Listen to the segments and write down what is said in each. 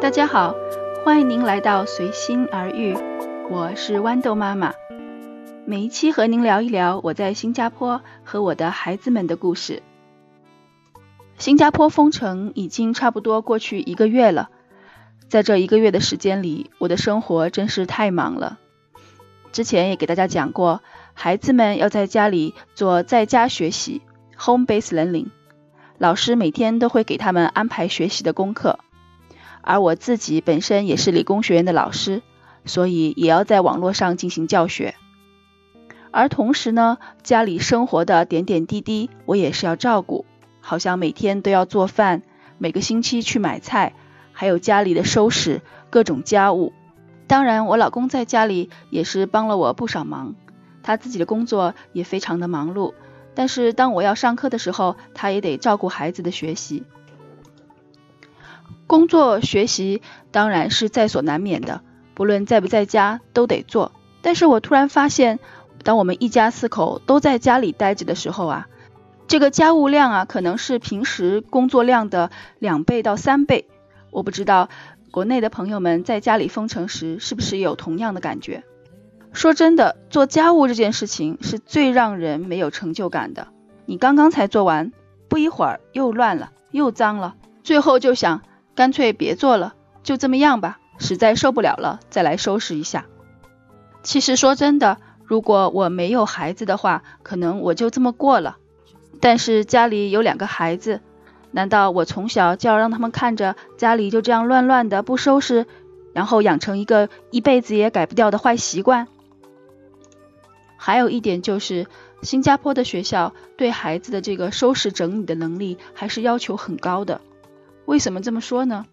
大家好，欢迎您来到随心而遇，我是豌豆妈妈。每一期和您聊一聊我在新加坡和我的孩子们的故事。新加坡封城已经差不多过去一个月了，在这一个月的时间里，我的生活真是太忙了。之前也给大家讲过，孩子们要在家里做在家学习 （home-based learning），老师每天都会给他们安排学习的功课。而我自己本身也是理工学院的老师，所以也要在网络上进行教学。而同时呢，家里生活的点点滴滴我也是要照顾，好像每天都要做饭，每个星期去买菜，还有家里的收拾各种家务。当然，我老公在家里也是帮了我不少忙，他自己的工作也非常的忙碌。但是当我要上课的时候，他也得照顾孩子的学习。工作学习当然是在所难免的，不论在不在家都得做。但是我突然发现，当我们一家四口都在家里待着的时候啊，这个家务量啊，可能是平时工作量的两倍到三倍。我不知道国内的朋友们在家里封城时是不是有同样的感觉。说真的，做家务这件事情是最让人没有成就感的。你刚刚才做完，不一会儿又乱了，又脏了，最后就想。干脆别做了，就这么样吧。实在受不了了，再来收拾一下。其实说真的，如果我没有孩子的话，可能我就这么过了。但是家里有两个孩子，难道我从小就要让他们看着家里就这样乱乱的不收拾，然后养成一个一辈子也改不掉的坏习惯？还有一点就是，新加坡的学校对孩子的这个收拾整理的能力还是要求很高的。为什么这么说呢？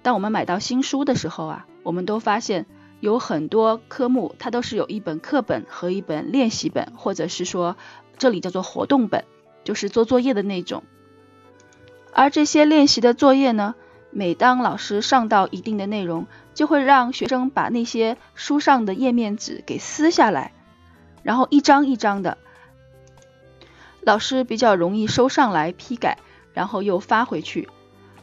当我们买到新书的时候啊，我们都发现有很多科目它都是有一本课本和一本练习本，或者是说这里叫做活动本，就是做作业的那种。而这些练习的作业呢，每当老师上到一定的内容，就会让学生把那些书上的页面纸给撕下来，然后一张一张的，老师比较容易收上来批改。然后又发回去，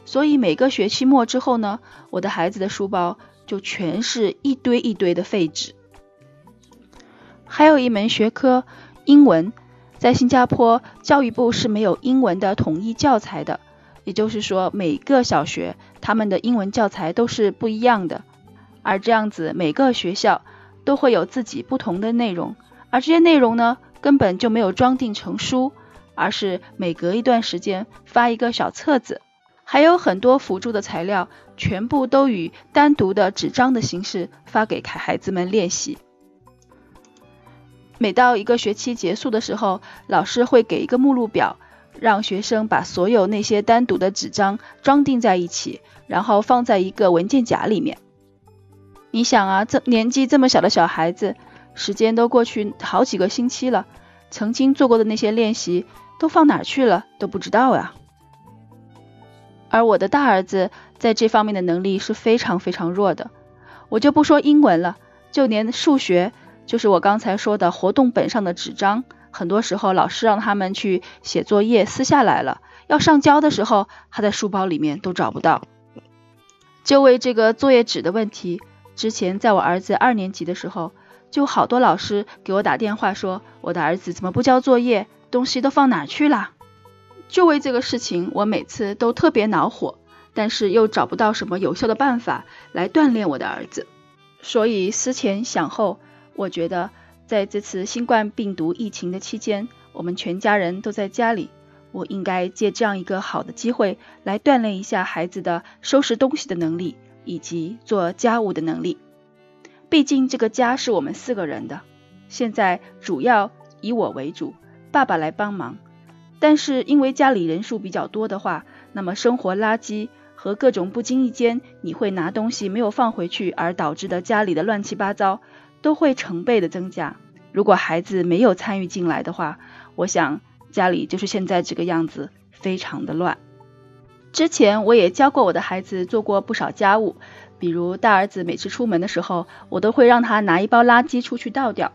所以每个学期末之后呢，我的孩子的书包就全是一堆一堆的废纸。还有一门学科英文，在新加坡教育部是没有英文的统一教材的，也就是说每个小学他们的英文教材都是不一样的，而这样子每个学校都会有自己不同的内容，而这些内容呢根本就没有装订成书。而是每隔一段时间发一个小册子，还有很多辅助的材料，全部都以单独的纸张的形式发给孩子们练习。每到一个学期结束的时候，老师会给一个目录表，让学生把所有那些单独的纸张装订在一起，然后放在一个文件夹里面。你想啊，这年纪这么小的小孩子，时间都过去好几个星期了，曾经做过的那些练习。都放哪去了都不知道呀。而我的大儿子在这方面的能力是非常非常弱的，我就不说英文了，就连数学，就是我刚才说的活动本上的纸张，很多时候老师让他们去写作业撕下来了，要上交的时候，他在书包里面都找不到。就为这个作业纸的问题，之前在我儿子二年级的时候，就好多老师给我打电话说，我的儿子怎么不交作业？东西都放哪去了？就为这个事情，我每次都特别恼火，但是又找不到什么有效的办法来锻炼我的儿子。所以思前想后，我觉得在这次新冠病毒疫情的期间，我们全家人都在家里，我应该借这样一个好的机会来锻炼一下孩子的收拾东西的能力以及做家务的能力。毕竟这个家是我们四个人的，现在主要以我为主。爸爸来帮忙，但是因为家里人数比较多的话，那么生活垃圾和各种不经意间你会拿东西没有放回去而导致的家里的乱七八糟，都会成倍的增加。如果孩子没有参与进来的话，我想家里就是现在这个样子，非常的乱。之前我也教过我的孩子做过不少家务，比如大儿子每次出门的时候，我都会让他拿一包垃圾出去倒掉。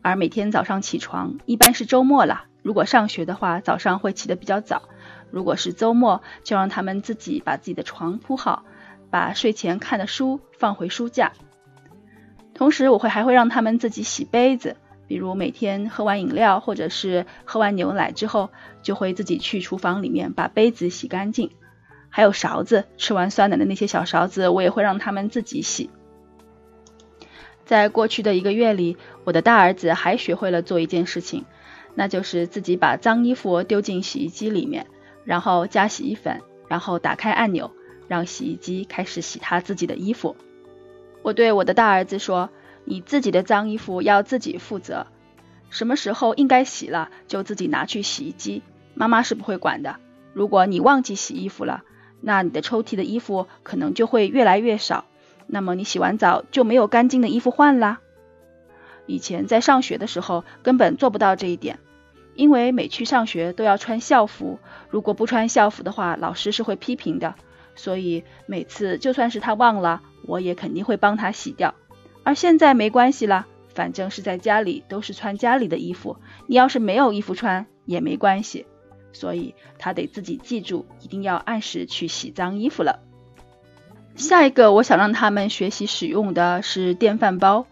而每天早上起床，一般是周末了。如果上学的话，早上会起得比较早，如果是周末，就让他们自己把自己的床铺好，把睡前看的书放回书架。同时，我会还会让他们自己洗杯子，比如每天喝完饮料或者是喝完牛奶之后，就会自己去厨房里面把杯子洗干净。还有勺子，吃完酸奶的那些小勺子，我也会让他们自己洗。在过去的一个月里，我的大儿子还学会了做一件事情，那就是自己把脏衣服丢进洗衣机里面，然后加洗衣粉，然后打开按钮，让洗衣机开始洗他自己的衣服。我对我的大儿子说：“你自己的脏衣服要自己负责，什么时候应该洗了，就自己拿去洗衣机，妈妈是不会管的。如果你忘记洗衣服了，那你的抽屉的衣服可能就会越来越少，那么你洗完澡就没有干净的衣服换啦。以前在上学的时候根本做不到这一点，因为每去上学都要穿校服，如果不穿校服的话，老师是会批评的。所以每次就算是他忘了，我也肯定会帮他洗掉。而现在没关系了，反正是在家里都是穿家里的衣服，你要是没有衣服穿也没关系。所以他得自己记住，一定要按时去洗脏衣服了。下一个我想让他们学习使用的是电饭煲，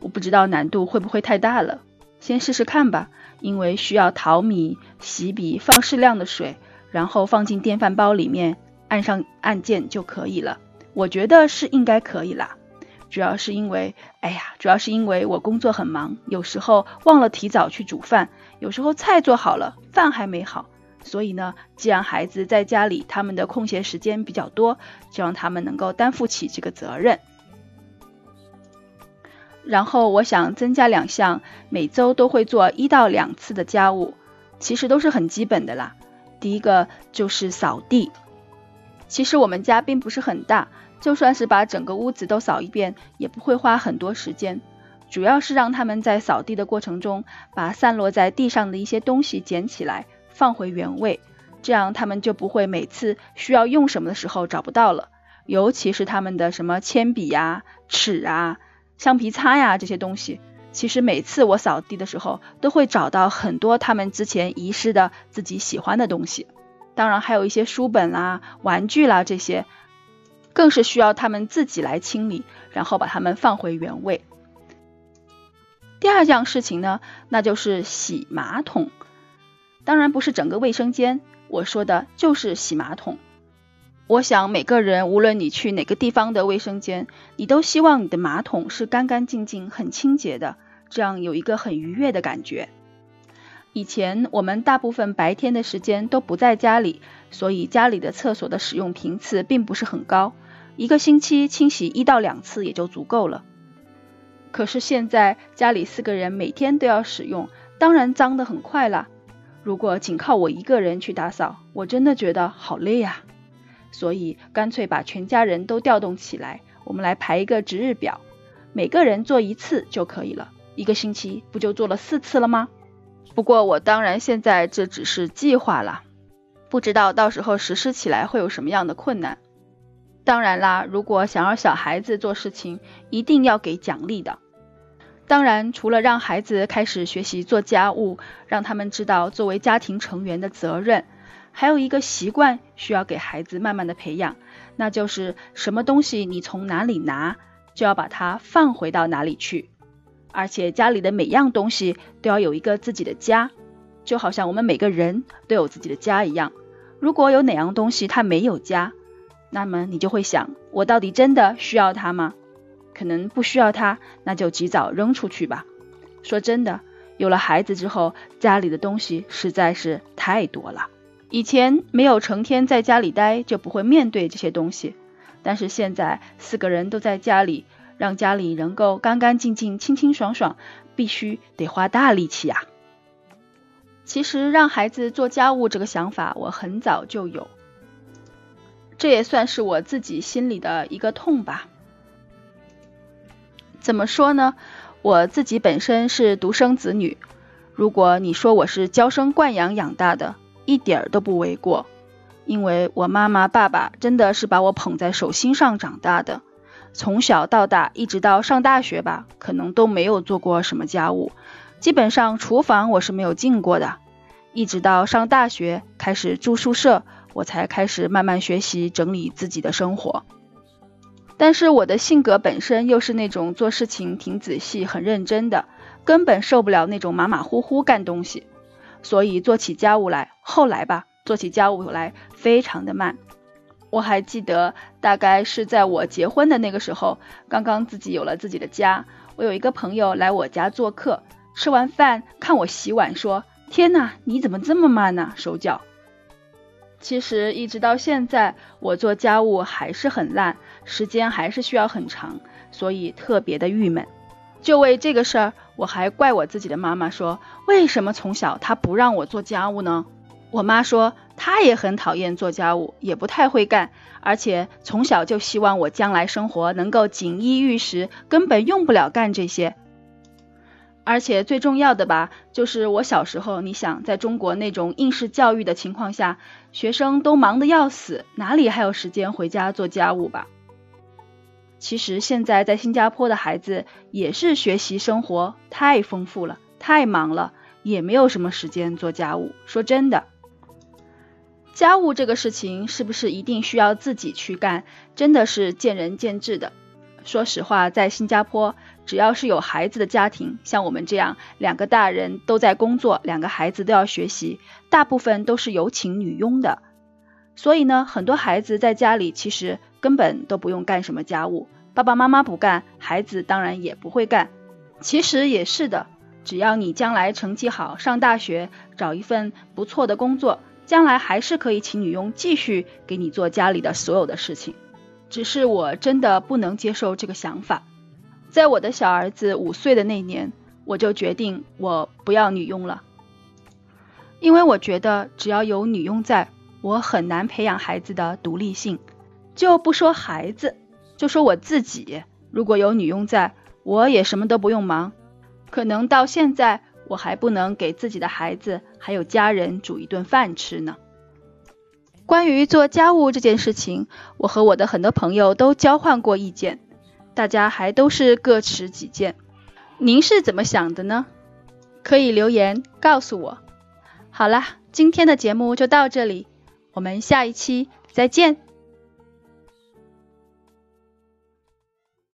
我不知道难度会不会太大了，先试试看吧。因为需要淘米、洗笔、放适量的水，然后放进电饭煲里面，按上按键就可以了。我觉得是应该可以啦。主要是因为，哎呀，主要是因为我工作很忙，有时候忘了提早去煮饭。有时候菜做好了，饭还没好，所以呢，既然孩子在家里，他们的空闲时间比较多，就让他们能够担负起这个责任。然后我想增加两项，每周都会做一到两次的家务，其实都是很基本的啦。第一个就是扫地，其实我们家并不是很大，就算是把整个屋子都扫一遍，也不会花很多时间。主要是让他们在扫地的过程中，把散落在地上的一些东西捡起来，放回原位，这样他们就不会每次需要用什么的时候找不到了。尤其是他们的什么铅笔呀、尺啊、橡皮擦呀这些东西，其实每次我扫地的时候，都会找到很多他们之前遗失的自己喜欢的东西。当然还有一些书本啦、玩具啦这些，更是需要他们自己来清理，然后把它们放回原位。第二件事情呢，那就是洗马桶。当然不是整个卫生间，我说的就是洗马桶。我想每个人，无论你去哪个地方的卫生间，你都希望你的马桶是干干净净、很清洁的，这样有一个很愉悦的感觉。以前我们大部分白天的时间都不在家里，所以家里的厕所的使用频次并不是很高，一个星期清洗一到两次也就足够了。可是现在家里四个人每天都要使用，当然脏得很快了。如果仅靠我一个人去打扫，我真的觉得好累呀。所以干脆把全家人都调动起来，我们来排一个值日表，每个人做一次就可以了。一个星期不就做了四次了吗？不过我当然现在这只是计划了，不知道到时候实施起来会有什么样的困难。当然啦，如果想要小孩子做事情，一定要给奖励的。当然，除了让孩子开始学习做家务，让他们知道作为家庭成员的责任，还有一个习惯需要给孩子慢慢的培养，那就是什么东西你从哪里拿，就要把它放回到哪里去。而且家里的每样东西都要有一个自己的家，就好像我们每个人都有自己的家一样。如果有哪样东西它没有家，那么你就会想，我到底真的需要它吗？可能不需要它，那就及早扔出去吧。说真的，有了孩子之后，家里的东西实在是太多了。以前没有成天在家里待，就不会面对这些东西。但是现在四个人都在家里，让家里能够干干净净、清清爽爽，必须得花大力气呀。其实让孩子做家务这个想法，我很早就有，这也算是我自己心里的一个痛吧。怎么说呢？我自己本身是独生子女，如果你说我是娇生惯养养大的，一点儿都不为过。因为我妈妈、爸爸真的是把我捧在手心上长大的，从小到大，一直到上大学吧，可能都没有做过什么家务，基本上厨房我是没有进过的。一直到上大学开始住宿舍，我才开始慢慢学习整理自己的生活。但是我的性格本身又是那种做事情挺仔细、很认真的，根本受不了那种马马虎虎干东西，所以做起家务来，后来吧，做起家务来非常的慢。我还记得，大概是在我结婚的那个时候，刚刚自己有了自己的家，我有一个朋友来我家做客，吃完饭看我洗碗，说：“天哪，你怎么这么慢呢？手脚。”其实一直到现在，我做家务还是很烂，时间还是需要很长，所以特别的郁闷。就为这个事儿，我还怪我自己的妈妈说，为什么从小她不让我做家务呢？我妈说她也很讨厌做家务，也不太会干，而且从小就希望我将来生活能够锦衣玉食，根本用不了干这些。而且最重要的吧，就是我小时候，你想在中国那种应试教育的情况下，学生都忙得要死，哪里还有时间回家做家务吧？其实现在在新加坡的孩子也是学习生活太丰富了，太忙了，也没有什么时间做家务。说真的，家务这个事情是不是一定需要自己去干，真的是见仁见智的。说实话，在新加坡，只要是有孩子的家庭，像我们这样两个大人都在工作，两个孩子都要学习，大部分都是有请女佣的。所以呢，很多孩子在家里其实根本都不用干什么家务，爸爸妈妈不干，孩子当然也不会干。其实也是的，只要你将来成绩好，上大学，找一份不错的工作，将来还是可以请女佣继续给你做家里的所有的事情。只是我真的不能接受这个想法。在我的小儿子五岁的那年，我就决定我不要女佣了，因为我觉得只要有女佣在，我很难培养孩子的独立性。就不说孩子，就说我自己，如果有女佣在，我也什么都不用忙，可能到现在我还不能给自己的孩子还有家人煮一顿饭吃呢。关于做家务这件事情，我和我的很多朋友都交换过意见，大家还都是各持己见。您是怎么想的呢？可以留言告诉我。好啦，今天的节目就到这里，我们下一期再见。